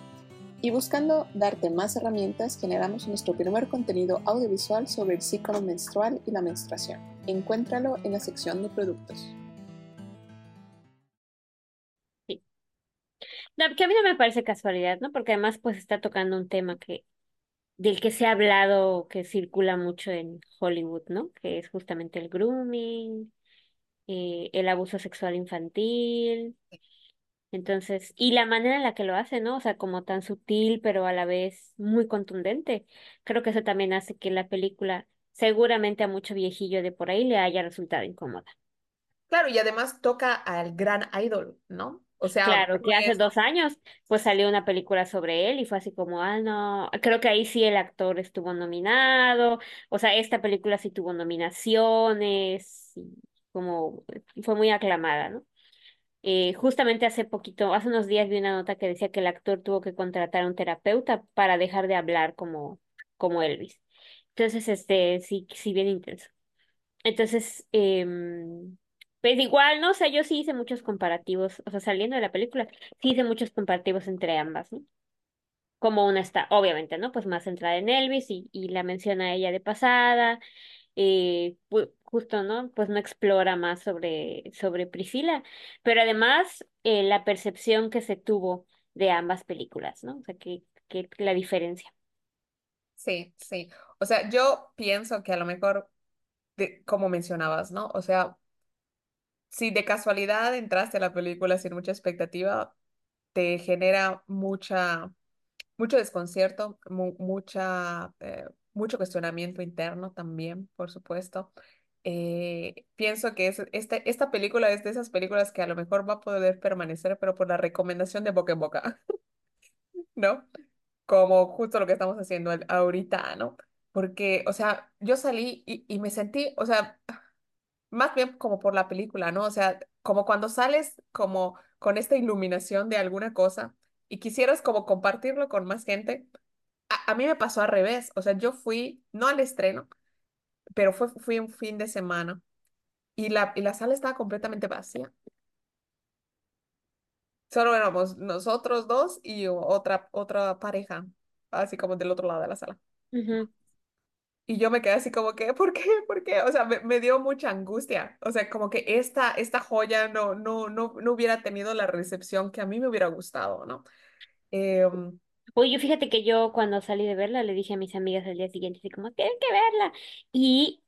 Y buscando darte más herramientas, generamos nuestro primer contenido audiovisual sobre el ciclo menstrual y la menstruación. Encuéntralo en la sección de productos. Sí. Que a mí no me parece casualidad, ¿no? Porque además pues está tocando un tema que del que se ha hablado, que circula mucho en Hollywood, ¿no? Que es justamente el grooming, eh, el abuso sexual infantil. Entonces, y la manera en la que lo hace, ¿no? O sea, como tan sutil, pero a la vez muy contundente. Creo que eso también hace que la película, seguramente a mucho viejillo de por ahí, le haya resultado incómoda. Claro, y además toca al gran idol, ¿no? O sea, no Claro, que hace es... dos años, pues salió una película sobre él y fue así como, ah, no, creo que ahí sí el actor estuvo nominado, o sea, esta película sí tuvo nominaciones, y como fue muy aclamada, ¿no? Eh, justamente hace poquito, hace unos días vi una nota que decía que el actor tuvo que contratar a un terapeuta para dejar de hablar como, como Elvis. Entonces, este, sí, sí, bien intenso. Entonces, em, Pues igual, ¿no? O sea, yo sí hice muchos comparativos, o sea, saliendo de la película, sí hice muchos comparativos entre ambas, ¿no? Como una está, obviamente, ¿no? Pues más centrada en Elvis y, y la menciona ella de pasada, eh, justo, ¿no? Pues no explora más sobre, sobre Priscila, pero además eh, la percepción que se tuvo de ambas películas, ¿no? O sea, la diferencia. Sí, sí. O sea, yo pienso que a lo mejor, de, como mencionabas, ¿no? O sea, si de casualidad entraste a la película sin mucha expectativa, te genera mucha, mucho desconcierto, mu- mucha, eh, mucho cuestionamiento interno también, por supuesto. Eh, pienso que es, este, esta película es de esas películas que a lo mejor va a poder permanecer, pero por la recomendación de boca en boca, [LAUGHS] ¿no? como justo lo que estamos haciendo ahorita, ¿no? Porque, o sea, yo salí y, y me sentí, o sea, más bien como por la película, ¿no? O sea, como cuando sales como con esta iluminación de alguna cosa y quisieras como compartirlo con más gente. A, a mí me pasó al revés, o sea, yo fui, no al estreno, pero fue, fui un fin de semana y la, y la sala estaba completamente vacía. Solo éramos nosotros dos y otra, otra pareja, así como del otro lado de la sala. Ujú. Y yo me quedé así como que, ¿por qué? [LAUGHS] ¿Por qué? O sea, me, me dio mucha angustia. O sea, como que esta, esta joya no, no, no, no hubiera tenido la recepción que a mí me hubiera gustado, ¿no? Em, Oye, fíjate que yo cuando salí de verla le dije a mis amigas al día siguiente, así como, tienen que verla. Y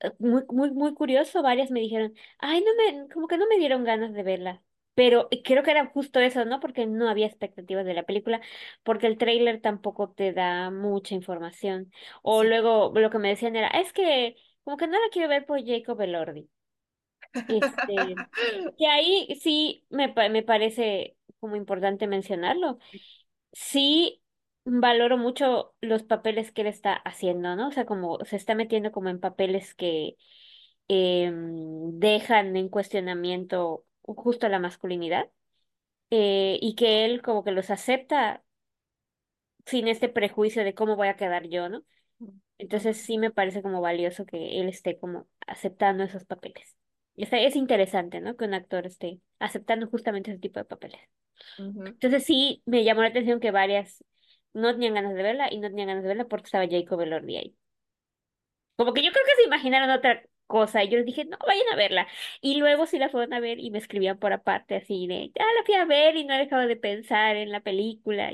eh, muy, muy, muy curioso, varias me dijeron, ay, no me, como que no me dieron ganas de verla. Pero creo que era justo eso, ¿no? Porque no había expectativas de la película, porque el tráiler tampoco te da mucha información. O sí. luego lo que me decían era, es que como que no la quiero ver por Jacob Elordi. Este, [LAUGHS] que ahí sí me, me parece como importante mencionarlo sí valoro mucho los papeles que él está haciendo, ¿no? O sea, como se está metiendo como en papeles que em, dejan en cuestionamiento justo la masculinidad eh, y que él como que los acepta sin este prejuicio de cómo voy a quedar yo, ¿no? Entonces sí me parece como valioso que él esté como aceptando esos papeles. Y está- es interesante, ¿no? Que un actor esté aceptando justamente ese tipo de papeles. Entonces sí me llamó la atención que varias no tenían ganas de verla y no tenían ganas de verla porque estaba Jacob Elordi ahí. Como que yo creo que se imaginaron otra cosa y yo les dije, no, vayan a verla. Y luego sí la fueron a ver y me escribían por aparte así de, ah, la fui a ver y no he dejado de pensar en la película.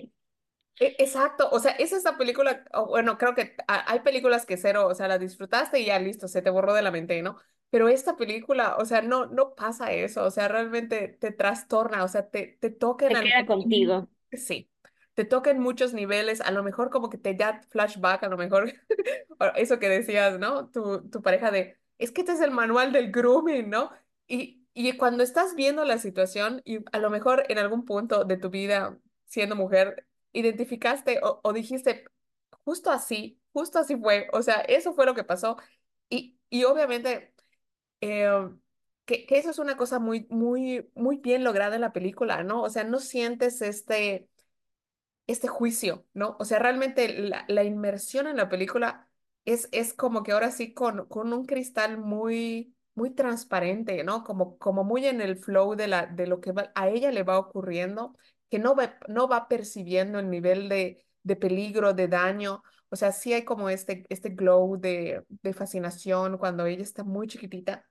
E- Exacto, o sea, es esa película, bueno, creo que hay películas que cero, o sea, la disfrutaste y ya listo, se te borró de la mente, ¿no? Pero esta película, o sea, no, no pasa eso, o sea, realmente te trastorna, o sea, te, te toca al- queda contigo. Sí, te toca en muchos niveles, a lo mejor como que te da flashback, a lo mejor [LAUGHS] eso que decías, ¿no? Tu, tu pareja de, es que este es el manual del grooming, ¿no? Y, y cuando estás viendo la situación y a lo mejor en algún punto de tu vida siendo mujer, identificaste o, o dijiste, justo así, justo así fue, o sea, eso fue lo que pasó. Y, y obviamente eh, que, eso es una cosa muy, muy, muy bien lograda en la película, ¿no? O sea, no sientes este este juicio, ¿no? O sea, realmente la, la inmersión en la película es, es como que ahora sí con, con un cristal muy, muy transparente, ¿no? Como, como muy en el flow de, la, de lo que va- a ella le va ocurriendo, que no va, no va percibiendo el nivel de, de peligro, de daño. O sea, sí hay como este, este glow de, de fascinación cuando ella está muy chiquitita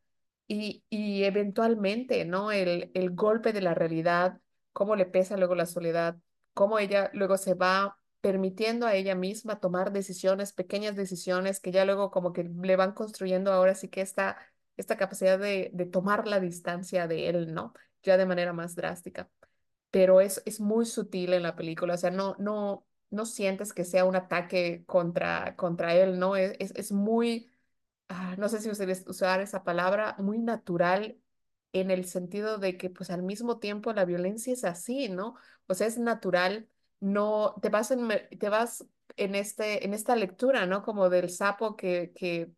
y, y eventualmente, ¿no? El, el golpe de la realidad, cómo le pesa luego la soledad cómo ella luego se va permitiendo a ella misma tomar decisiones, pequeñas decisiones que ya luego como que le van construyendo ahora sí que esta, esta capacidad de, de tomar la distancia de él, ¿no? Ya de manera más drástica. Pero es, es muy sutil en la película, o sea, no, no, no sientes que sea un ataque contra, contra él, ¿no? Es, es, muy ah, no sé si ustedes usar esa palabra, muy natural en el sentido de que pues al mismo tiempo la violencia es así, ¿no? O sea, es natural, no, te vas en, te vas en este, en esta lectura, ¿no? Como del sapo que, que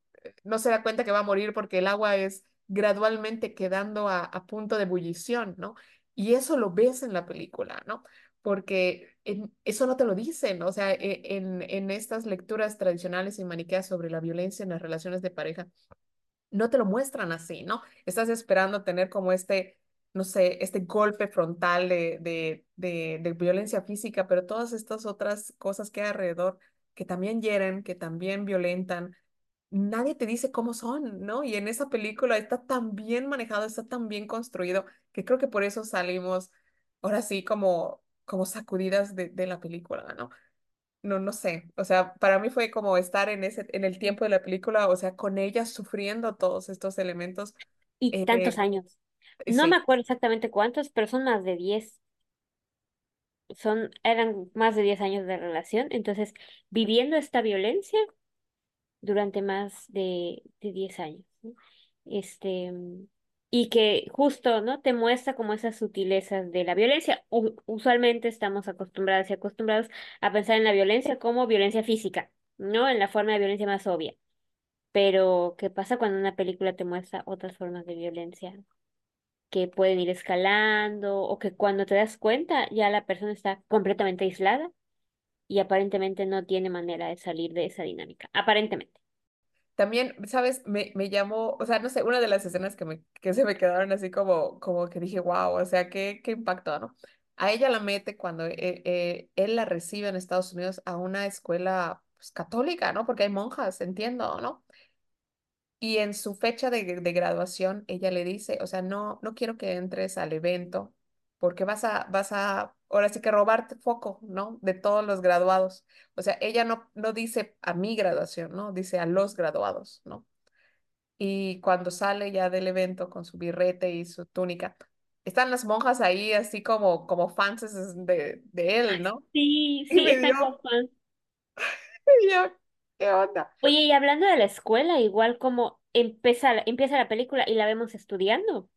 no se da cuenta que va a morir porque el agua es gradualmente quedando a, a punto de ebullición, ¿no? Y eso lo ves en la película, ¿no? Porque en- eso no te lo dicen, o sea, e- en, en estas lecturas tradicionales y maniqueas sobre la violencia en las relaciones de pareja, no te lo muestran así, ¿no? Estás esperando tener como este, no sé, este golpe frontal de, de, de, de violencia física, pero todas estas otras cosas que hay alrededor, que también hieren, que también violentan, nadie te dice cómo son, ¿no? Y en esa película está tan bien manejado, está tan bien construido, que creo que por eso salimos ahora sí como, como sacudidas de, de la película, ¿no? No, no sé, o sea, para mí fue como estar en ese, en el tiempo de la película, o sea, con ella sufriendo todos estos elementos. Y tantos Eh, años. No me acuerdo exactamente cuántos, pero son más de diez Son, eran más de 10 años de relación. Entonces, viviendo esta violencia durante más de, de 10 años. ¿no? Este, y que justo, ¿no? Te muestra como esas sutilezas de la violencia. U- usualmente estamos acostumbradas y acostumbrados a pensar en la violencia como violencia física, ¿no? En la forma de violencia más obvia. Pero, ¿qué pasa cuando una película te muestra otras formas de violencia que pueden ir escalando o que cuando te das cuenta ya la persona está completamente aislada y aparentemente no tiene manera de salir de esa dinámica? Aparentemente. también, ¿sabes? Me, me llamó, o sea, no sé, una de las escenas que, me, que se me quedaron así como, como que dije, wow, o sea, qué, qué impacto, ¿no? A ella la mete cuando eh, eh, él la recibe en Estados Unidos a una escuela pues, católica, ¿no? Porque hay monjas, entiendo, ¿no? Y en su fecha de, de graduación, ella le dice, o sea, no, no quiero que entres al evento porque vas a, vas a, ahora sí que robarte foco, ¿no? De todos los graduados. O sea, ella no, no dice a mi graduación, ¿no? Dice a los graduados, ¿no? Y cuando sale ya del evento con su birrete y su túnica, están las monjas ahí así como, como fans de, de él, ¿no? Sí, sí, están como fans. [LAUGHS] y yo, ¿qué onda? Oye, y hablando de la escuela, igual como empieza, la- empieza la película y la vemos estudiando,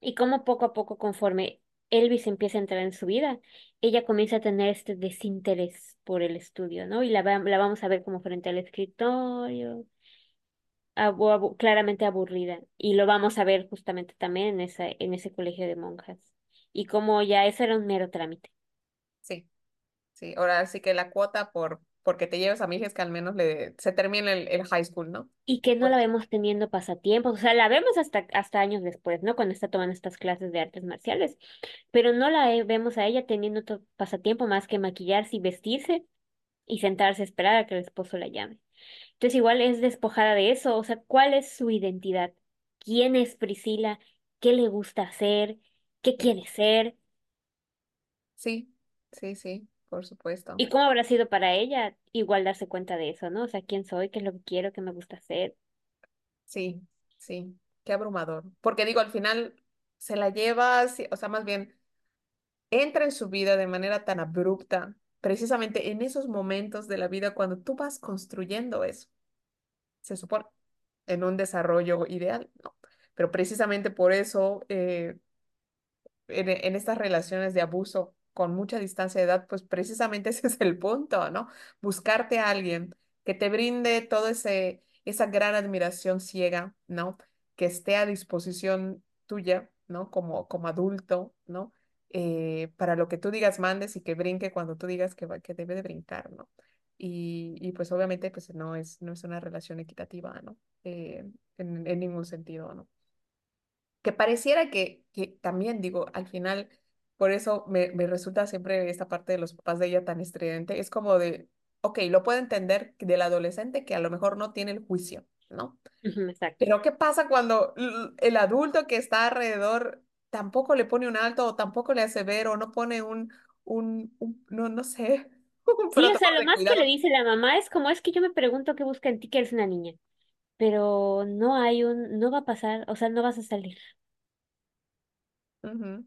y como poco a poco, conforme Elvis empieza a entrar en su vida, ella comienza a tener este desinterés por el estudio, ¿no? Y la, va- la vamos a ver como frente al escritorio, abu- abu- claramente aburrida, y lo vamos a ver justamente también en esa, en ese colegio de monjas, y como ya eso era un mero trámite. Sí. Sí, ahora sí que la cuota por porque te lleves a mi hija es que al menos le, se termine el, el high school, ¿no? Y que no la vemos teniendo pasatiempos, o sea, la vemos hasta, hasta años después, ¿no? Cuando está tomando estas clases de artes marciales, pero no la vemos a ella teniendo otro pasatiempo más que maquillarse y vestirse y sentarse a esperar a que el esposo la llame. Entonces igual es despojada de eso, o sea, ¿cuál es su identidad? ¿Quién es Priscila? ¿Qué le gusta hacer? ¿Qué quiere ser? sí, sí, sí, por supuesto. ¿Y cómo habrá sido para ella igual darse cuenta de eso, ¿no? O sea, ¿quién soy? ¿Qué es lo que quiero? ¿Qué me gusta hacer? Sí, sí, qué abrumador. Porque digo, al final se la lleva, o sea, más bien entra en su vida de manera tan abrupta, precisamente en esos momentos de la vida cuando tú vas construyendo eso, se supone, en un desarrollo ideal, ¿no? Pero precisamente por eso eh, en, en estas relaciones de abuso con mucha distancia de edad, pues precisamente [LAUGHS] ese es el punto, ¿no? Buscarte a alguien que te brinde todo ese, esa gran admiración ciega, ¿no? Que esté a disposición tuya, ¿no? Como, como adulto, ¿no? Eh, para lo que tú digas mandes y que brinque cuando tú digas que, que debe de brincar, ¿no? Y, y pues obviamente pues no es, no es una relación equitativa, ¿no? Eh, en, en ningún sentido, ¿no? que pareciera que, que también digo, al final, por eso me, me resulta siempre esta parte de los papás de ella tan estridente, es como de, ok, lo puedo entender del adolescente que a lo mejor no tiene el juicio, ¿no? Exacto. Pero ¿qué pasa cuando el adulto que está alrededor tampoco le pone un alto o tampoco le hace ver o no pone un, un, un- no, no sé, [LAUGHS] Sí, o sea, lo más que le dice la mamá es como, es que yo me pregunto qué busca en ti que eres una niña, pero no hay un, no va a pasar, o sea, no vas a salir. Ujú,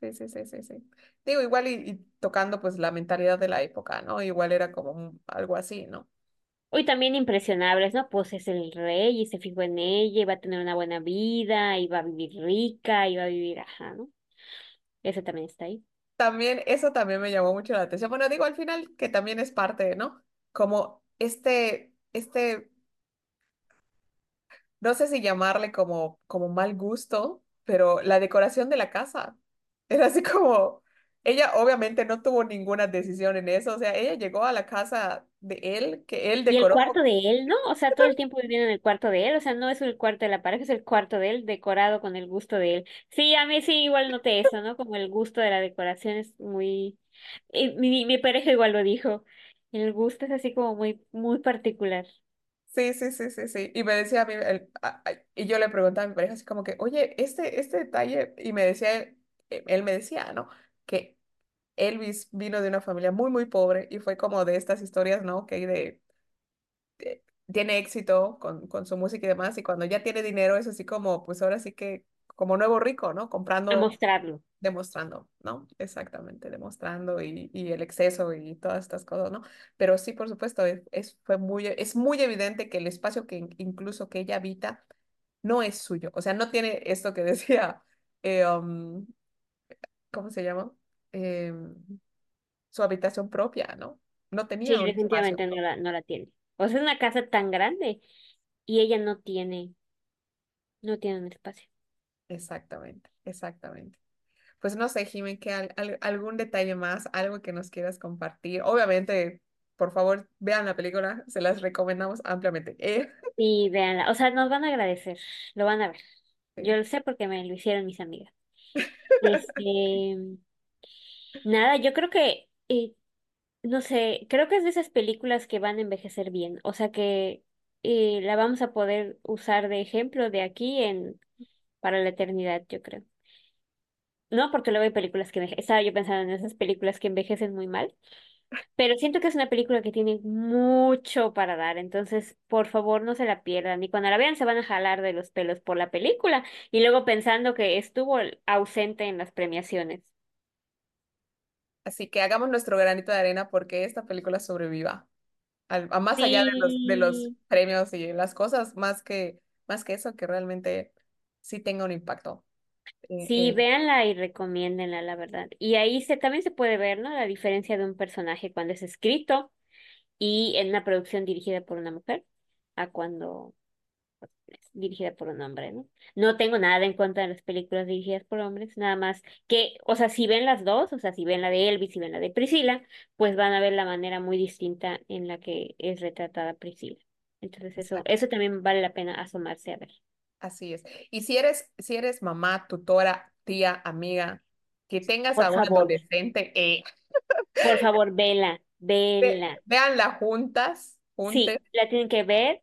Sí, sí, sí, sí, sí. Digo, igual y, y tocando pues la mentalidad de la época, ¿no? Igual era como un- algo así, ¿no? Hoy también impresionables, ¿no? Pues es el rey y se fijó en ella y va a tener una buena vida y va a vivir rica y va a vivir, ajá, ¿no? Ese también está ahí. También, eso también me llamó mucho la atención. Bueno, digo, al final que también es parte, ¿no? Como este, este no sé si llamarle como, como mal gusto, pero la decoración de la casa era así como, ella obviamente no tuvo ninguna decisión en eso, o sea, ella llegó a la casa de él, que él Y el decoró. cuarto de él, ¿no? O sea, todo el tiempo viviendo en el cuarto de él. O sea, no es el cuarto de la pareja, es el cuarto de él decorado con el gusto de él. Sí, a mí sí igual noté eso, ¿no? Como el gusto de la decoración es muy... y mi, mi pareja igual lo dijo. El gusto es así como muy, muy particular. Sí, sí, sí, sí, sí. Y me decía a mí, el- a- y yo le preguntaba a mi pareja así como que, oye, este, este detalle, y me decía, él, eh, él me decía, ¿no? Que Elvis vino de una familia muy, muy pobre y fue como de estas historias, ¿no? Que de, de- tiene éxito con, con su música y demás, y cuando ya tiene dinero es así como, pues ahora sí que, como nuevo rico, ¿no? Comprando mostrarlo. Demostrando, ¿no? Exactamente, demostrando y, y el exceso y todas estas cosas, ¿no? Pero sí, por supuesto, es, es- fue muy, es muy evidente que el espacio que in- incluso que ella habita no es suyo, o sea, no tiene esto que [LAUGHS] decía, eh, um, ¿cómo se llama? Em, su habitación propia, ¿no? No tenía Sí, definitivamente no la, no la tiene. O sea, es una casa tan grande y ella no tiene, no tiene un espacio. Exactamente, exactamente. Pues no sé, Jimen, que al- al- algún detalle más, algo que nos quieras compartir. Obviamente, por favor, vean la película, se las recomendamos ampliamente. Eh, Y véanla, o sea, nos van a agradecer, lo van a ver. Yo sí, lo sé porque me lo hicieron mis amigas. [LAUGHS] Este, nada, yo creo que, eh, no sé, creo que es de esas películas que van a envejecer bien. O sea que eh, la vamos a poder usar de ejemplo de aquí en para la eternidad, yo creo. No, porque luego hay películas que enveje- estaba yo pensando en esas películas que envejecen muy mal. Pero siento que es una película que tiene mucho para dar, entonces por favor no se la pierdan. Y cuando la vean se van a jalar de los pelos por la película y luego pensando que estuvo ausente en las premiaciones. Así que hagamos nuestro granito de arena porque esta película sobreviva. Al- a más allá de los, de los premios y las cosas, más que, más que eso, que realmente sí tenga un impacto. Sí, véanla y recomiéndenla, la verdad. Y ahí se, también se puede ver, ¿no? La diferencia de un personaje cuando es escrito y en una producción dirigida por una mujer a cuando es dirigida por un hombre, ¿no? No tengo nada en contra de las películas dirigidas por hombres, nada más que, o sea, si ven las dos, o sea, si ven la de Elvis y ven la de Priscila, pues van a ver la manera muy distinta en la que es retratada Priscila. Entonces eso, eso también vale la pena asomarse a ver. Así es. Y si eres, si eres mamá, tutora, tía, amiga, que tengas Por a un favor, adolescente, eh, por favor, vela, ve- vela. véanla juntas, juntes, Sí, la tienen que ver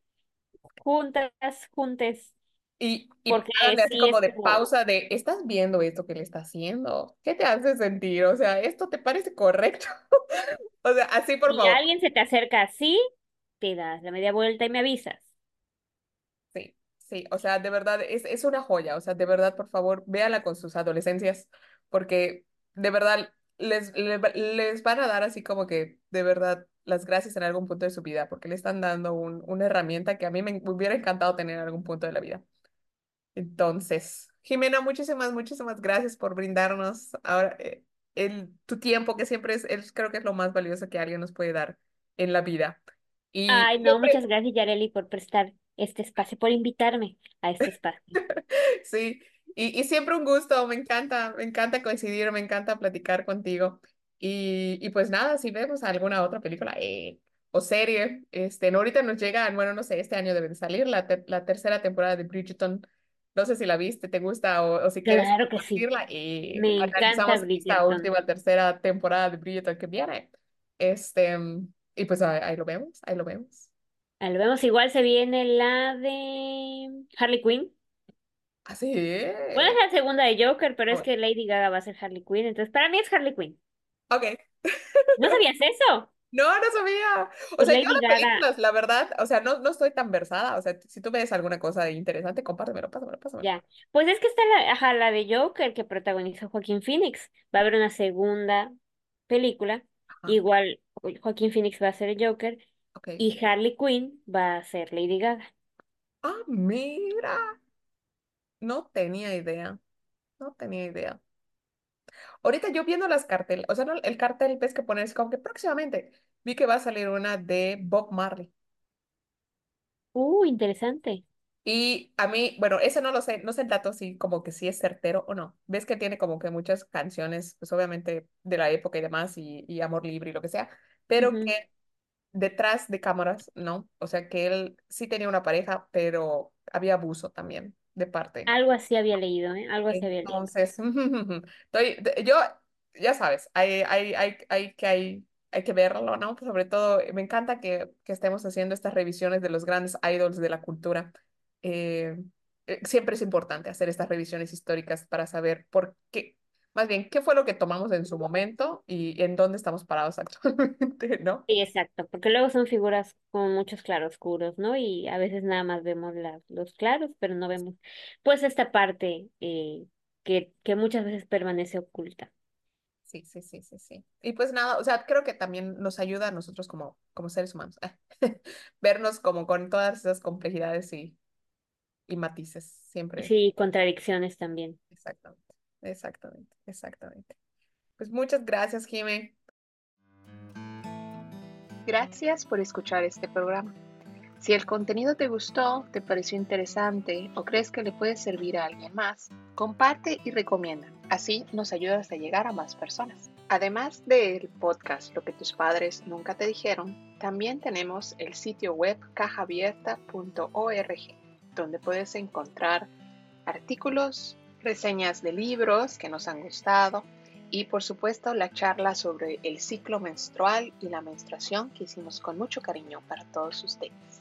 juntas, juntes, y, y porque así sí como de pausa de, ¿estás viendo esto que le está haciendo? ¿Qué te hace sentir? O sea, ¿esto te parece correcto? [LAUGHS] O sea, así por si favor. alguien se te acerca así, te das la media vuelta y me avisas. Sí, o sea, de verdad, es, es una joya, o sea, de verdad, por favor, véala con sus adolescencias, porque de verdad les, le- les van a dar así como que, de verdad, las gracias en algún punto de su vida, porque le están dando un, una herramienta que a mí me hubiera encantado tener en algún punto de la vida. Entonces, Jimena, muchísimas, muchísimas gracias por brindarnos ahora eh, el, tu tiempo, que siempre es, es, creo que es lo más valioso que alguien nos puede dar en la vida. Y Ay, no, muchas gracias, Yareli, por prestar este espacio, por invitarme a este espacio. [LAUGHS] Sí, y, y siempre un gusto, me encanta, me encanta coincidir, me encanta platicar contigo. Y, y pues nada, si vemos alguna otra película eh, o serie, este, no, ahorita nos llega, bueno, no sé, este año debe de salir la, ter- la tercera temporada de Bridgerton. No sé si la viste, te gusta o, o si quieres Claro que sí. y Me encanta esta última tercera temporada de Bridgerton que viene. Este, y pues ahí, ahí lo vemos, ahí lo vemos. Ah, lo vemos, igual se viene la de Harley Quinn. Así Bueno, es es. la segunda de Joker, pero es Bueno, que Lady Gaga va a ser Harley Quinn, entonces para mí es Harley Quinn. Ok. ¿No sabías [LAUGHS] eso? No, no sabía. O Pues sea, yo Lady de Gaga, películas, la verdad, o sea, no, no estoy tan versada. O sea, si tú ves alguna cosa interesante, compártemelo, pásamelo, pásamelo. ya. Pues es que está la, ajá, la de Joker que protagonizó Joaquín Phoenix. Va a haber una segunda película. Ajá, Igual Jo- Joaquín Phoenix va a ser el Joker y Harley Quinn va a ser Lady Gaga. Ah, mira. No tenía idea. No tenía idea. Ahorita yo viendo las carteles, o sea, no, el cartel ves que pones como que próximamente vi que va a salir una de Bob Marley. Uh, interesante. Y a mí, bueno, ese no lo sé, no sé el dato si como que sí es certero o no. Ves que tiene como que muchas canciones, pues obviamente de la época y demás, y, y amor libre y lo que sea, pero que detrás de cámaras, ¿no? O sea, que él sí tenía una pareja, pero había abuso también de parte. Algo así había leído, ¿eh? Algo así había leído. Entonces, [LAUGHS] yo, ya sabes, hay, hay, hay, hay que hay, hay que verlo, ¿no? Sobre todo, me encanta que, que estemos haciendo estas revisiones de los grandes idols de la cultura. Eh, eh, siempre es importante hacer estas revisiones históricas para saber por qué, más bien, qué fue lo que tomamos en su momento y en dónde estamos parados [LAUGHS] actualmente, ¿no? Sí, exacto, porque luego son figuras con muchos claroscuros, ¿no? Y a veces nada más vemos las, los claros, pero no vemos, pues, esta parte eh, que, que muchas veces permanece oculta. Sí, sí, sí, sí, sí. Y pues nada, o sea, creo que también nos ayuda a nosotros como, como seres humanos, [LAUGHS] vernos como con todas esas complejidades y, y matices, siempre. Sí, contradicciones también. Exactamente, exactamente, exactamente. Pues muchas gracias, Jimé. Gracias por escuchar este programa. Si el contenido te gustó, te pareció interesante o crees que le puede servir a alguien más, comparte y recomienda. Así nos ayudas a llegar a más personas. Además del podcast Lo que tus padres nunca te dijeron, también tenemos el sitio web cajaabierta.org, donde puedes encontrar artículos, reseñas de libros que nos han gustado y por supuesto la charla sobre el ciclo menstrual y la menstruación que hicimos con mucho cariño para todos ustedes.